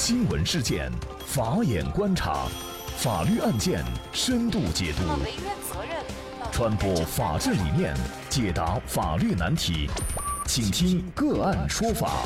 新闻事件，法眼观察，法律案件深度解读，传播法治理念，解答法律难题，请听个案说法。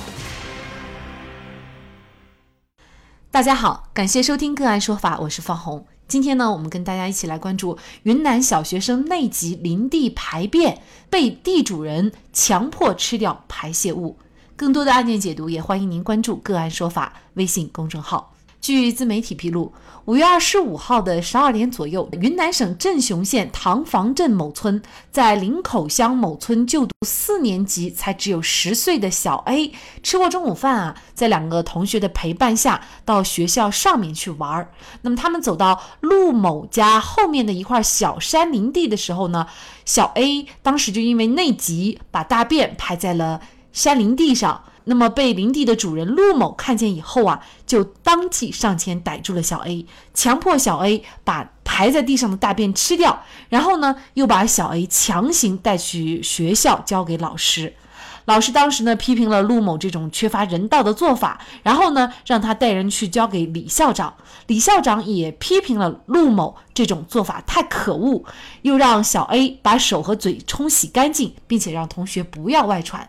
大家好，感谢收听个案说法，我是方红。今天呢，我们跟大家一起来关注云南小学生内急林地排便，被地主人强迫吃掉排泄物。更多的案件解读，也欢迎您关注“个案说法”微信公众号。据自媒体披露，五月二十五号的十二点左右，云南省镇雄县塘房镇某村，在林口乡某村就读四年级才只有十岁的小 A 吃过中午饭啊，在两个同学的陪伴下，到学校上面去玩儿。那么他们走到陆某家后面的一块小山林地的时候呢，小 A 当时就因为内急，把大便排在了。山林地上，那么被林地的主人陆某看见以后啊，就当即上前逮住了小 A，强迫小 A 把排在地上的大便吃掉，然后呢，又把小 A 强行带去学校交给老师。老师当时呢批评了陆某这种缺乏人道的做法，然后呢让他带人去交给李校长。李校长也批评了陆某这种做法太可恶，又让小 A 把手和嘴冲洗干净，并且让同学不要外传。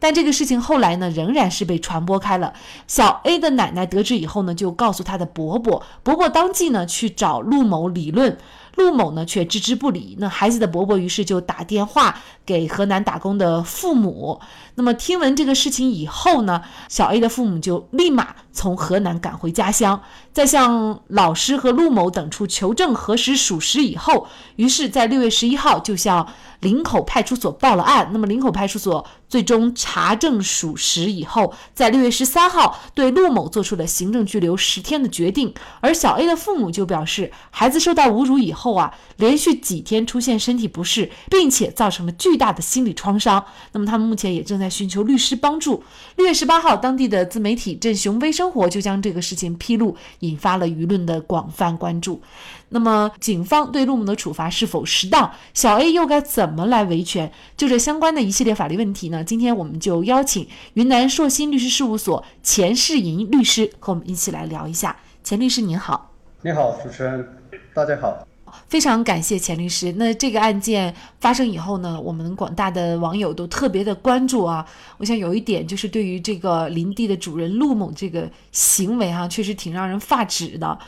但这个事情后来呢，仍然是被传播开了。小 A 的奶奶得知以后呢，就告诉他的伯伯，伯伯当即呢去找陆某理论。陆某呢却置之不理，那孩子的伯伯于是就打电话给河南打工的父母。那么听闻这个事情以后呢，小 A 的父母就立马从河南赶回家乡，在向老师和陆某等处求证核实属实以后，于是，在六月十一号就向林口派出所报了案。那么林口派出所最终查证属实以后，在六月十三号对陆某做出了行政拘留十天的决定。而小 A 的父母就表示，孩子受到侮辱以后。后啊，连续几天出现身体不适，并且造成了巨大的心理创伤。那么他们目前也正在寻求律师帮助。六月十八号，当地的自媒体镇雄微生活就将这个事情披露，引发了舆论的广泛关注。那么警方对陆某的处罚是否适当？小 A 又该怎么来维权？就这相关的一系列法律问题呢？今天我们就邀请云南硕鑫律师事务所钱世银律师和我们一起来聊一下。钱律师您好，你好，主持人，大家好。非常感谢钱律师。那这个案件发生以后呢，我们广大的网友都特别的关注啊。我想有一点就是对于这个林地的主人陆某这个行为哈，确实挺让人发指的。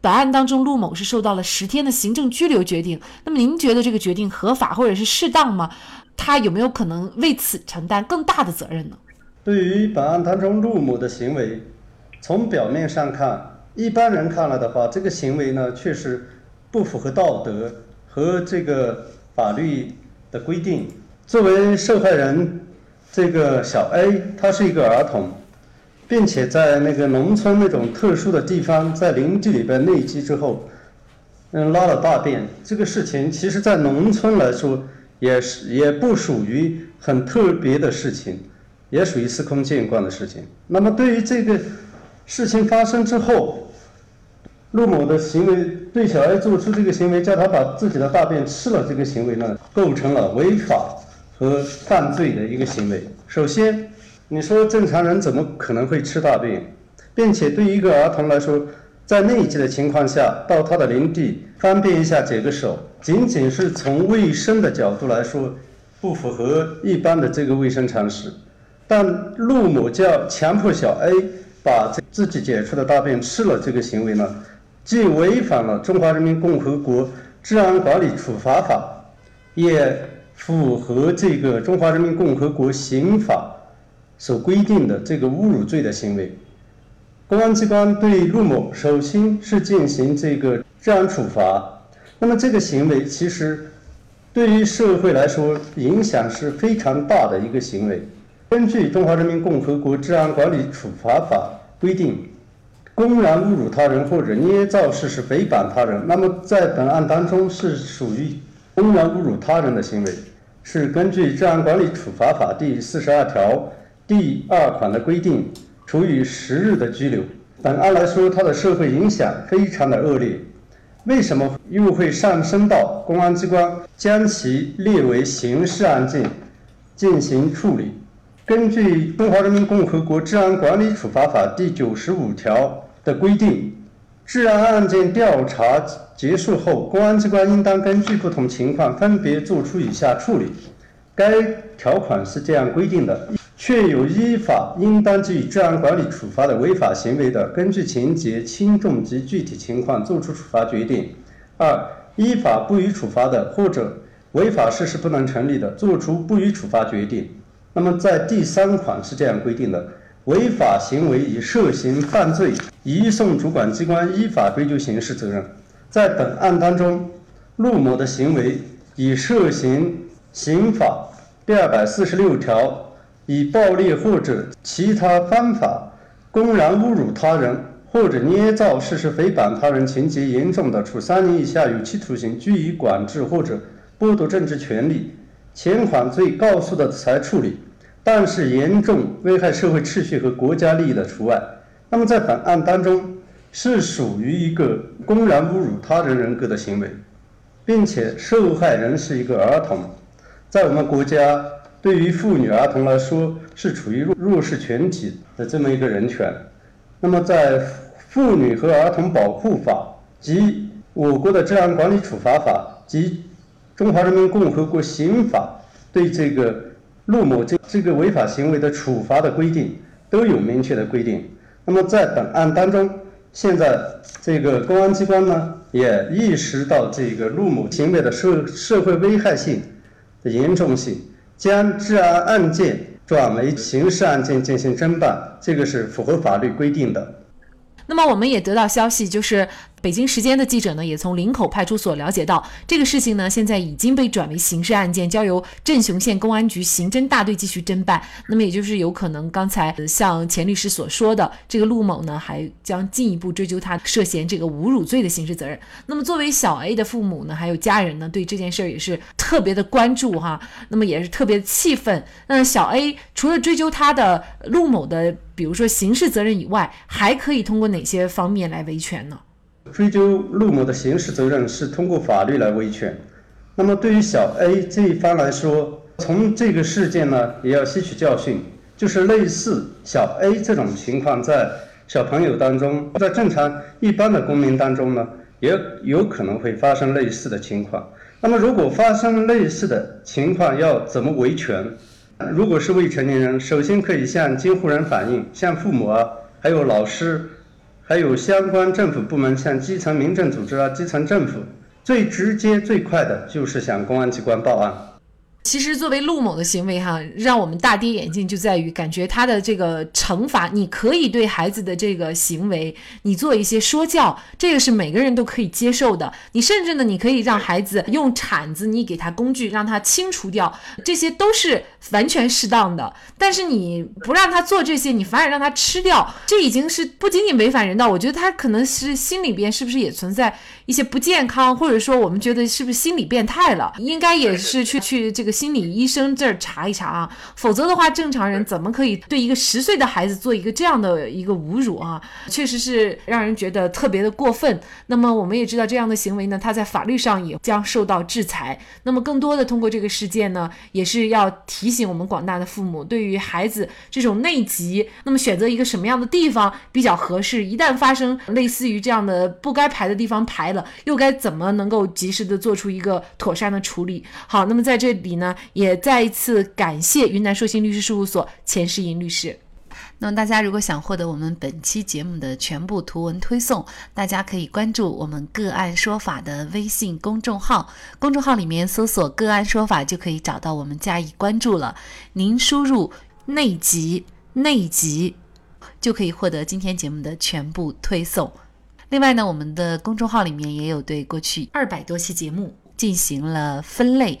本案当中，陆某是受到了十天的行政拘留决定。那么您觉得这个决定合法或者是适当吗？他有没有可能为此承担更大的责任呢？对于本案当中陆某的行为，从表面上看，一般人看了的话，这个行为呢确实。不符合道德和这个法律的规定。作为受害人，这个小 A 他是一个儿童，并且在那个农村那种特殊的地方，在林地里边内积之后，嗯，拉了大便。这个事情其实，在农村来说，也是也不属于很特别的事情，也属于司空见惯的事情。那么，对于这个事情发生之后，陆某的行为对小 A 做出这个行为，叫他把自己的大便吃了，这个行为呢，构成了违法和犯罪的一个行为。首先，你说正常人怎么可能会吃大便，并且对一个儿童来说，在内急的情况下到他的林地方便一下解个手，仅仅是从卫生的角度来说，不符合一般的这个卫生常识。但陆某叫强迫小 A 把自己解出的大便吃了，这个行为呢？既违反了《中华人民共和国治安管理处罚法》，也符合这个《中华人民共和国刑法》所规定的这个侮辱罪的行为。公安机关对陆某首先是进行这个治安处罚。那么这个行为其实对于社会来说影响是非常大的一个行为。根据《中华人民共和国治安管理处罚法》规定。公然侮辱他人或者捏造事实诽谤他人，那么在本案当中是属于公然侮辱他人的行为，是根据《治安管理处罚法》第四十二条第二款的规定，处以十日的拘留。本案来说，它的社会影响非常的恶劣。为什么又会上升到公安机关将其列为刑事案件进行处理？根据《中华人民共和国治安管理处罚法》第九十五条的规定，治安案件调查结束后，公安机关应当根据不同情况分别作出以下处理。该条款是这样规定的：确有依法应当给予治安管理处罚的违法行为的，根据情节轻重及具体情况作出处罚决定；二、依法不予处罚的，或者违法事实不能成立的，作出不予处罚决定。那么，在第三款是这样规定的：违法行为已涉嫌犯罪，移送主管机关依法追究刑事责任。在本案当中，陆某的行为已涉嫌刑法第二百四十六条，以暴力或者其他方法公然侮辱他人，或者捏造事实诽谤他人，情节严重的，处三年以下有期徒刑、拘役、管制或者剥夺政治权利。前款罪告诉的才处理，但是严重危害社会秩序和国家利益的除外。那么在本案当中，是属于一个公然侮辱他人人格的行为，并且受害人是一个儿童，在我们国家，对于妇女儿童来说是处于弱弱势群体的这么一个人权。那么在《妇女和儿童保护法》及我国的治安管理处罚法及中华人民共和国刑法对这个陆某这这个违法行为的处罚的规定都有明确的规定。那么在本案当中，现在这个公安机关呢也意识到这个陆某行为的社社会危害性的严重性，将治安案件转为刑事案件进行侦办，这个是符合法律规定的。那么我们也得到消息，就是。北京时间的记者呢，也从林口派出所了解到，这个事情呢，现在已经被转为刑事案件，交由镇雄县公安局刑侦大队继续侦办。那么，也就是有可能刚才像钱律师所说的，这个陆某呢，还将进一步追究他涉嫌这个侮辱罪的刑事责任。那么，作为小 A 的父母呢，还有家人呢，对这件事儿也是特别的关注哈。那么，也是特别气愤。那小 A 除了追究他的陆某的，比如说刑事责任以外，还可以通过哪些方面来维权呢？追究陆某的刑事责任是通过法律来维权。那么对于小 A 这一方来说，从这个事件呢，也要吸取教训，就是类似小 A 这种情况，在小朋友当中，在正常一般的公民当中呢，也有可能会发生类似的情况。那么如果发生类似的情况，要怎么维权？如果是未成年人，首先可以向监护人反映，向父母啊，还有老师。还有相关政府部门，向基层民政组织啊，基层政府，最直接最快的就是向公安机关报案。其实，作为陆某的行为，哈，让我们大跌眼镜，就在于感觉他的这个惩罚，你可以对孩子的这个行为，你做一些说教，这个是每个人都可以接受的。你甚至呢，你可以让孩子用铲子，你给他工具，让他清除掉，这些都是完全适当的。但是你不让他做这些，你反而让他吃掉，这已经是不仅仅违反人道，我觉得他可能是心里边是不是也存在一些不健康，或者说我们觉得是不是心理变态了？应该也是去去这个。心理医生这儿查一查啊，否则的话，正常人怎么可以对一个十岁的孩子做一个这样的一个侮辱啊？确实是让人觉得特别的过分。那么我们也知道，这样的行为呢，他在法律上也将受到制裁。那么更多的通过这个事件呢，也是要提醒我们广大的父母，对于孩子这种内急，那么选择一个什么样的地方比较合适？一旦发生类似于这样的不该排的地方排了，又该怎么能够及时的做出一个妥善的处理？好，那么在这里呢。呢，也再一次感谢云南硕鑫律师事务所钱世银律师。那么，大家如果想获得我们本期节目的全部图文推送，大家可以关注我们“个案说法”的微信公众号，公众号里面搜索“个案说法”就可以找到我们加以关注了。您输入“内急内急”，就可以获得今天节目的全部推送。另外呢，我们的公众号里面也有对过去二百多期节目进行了分类。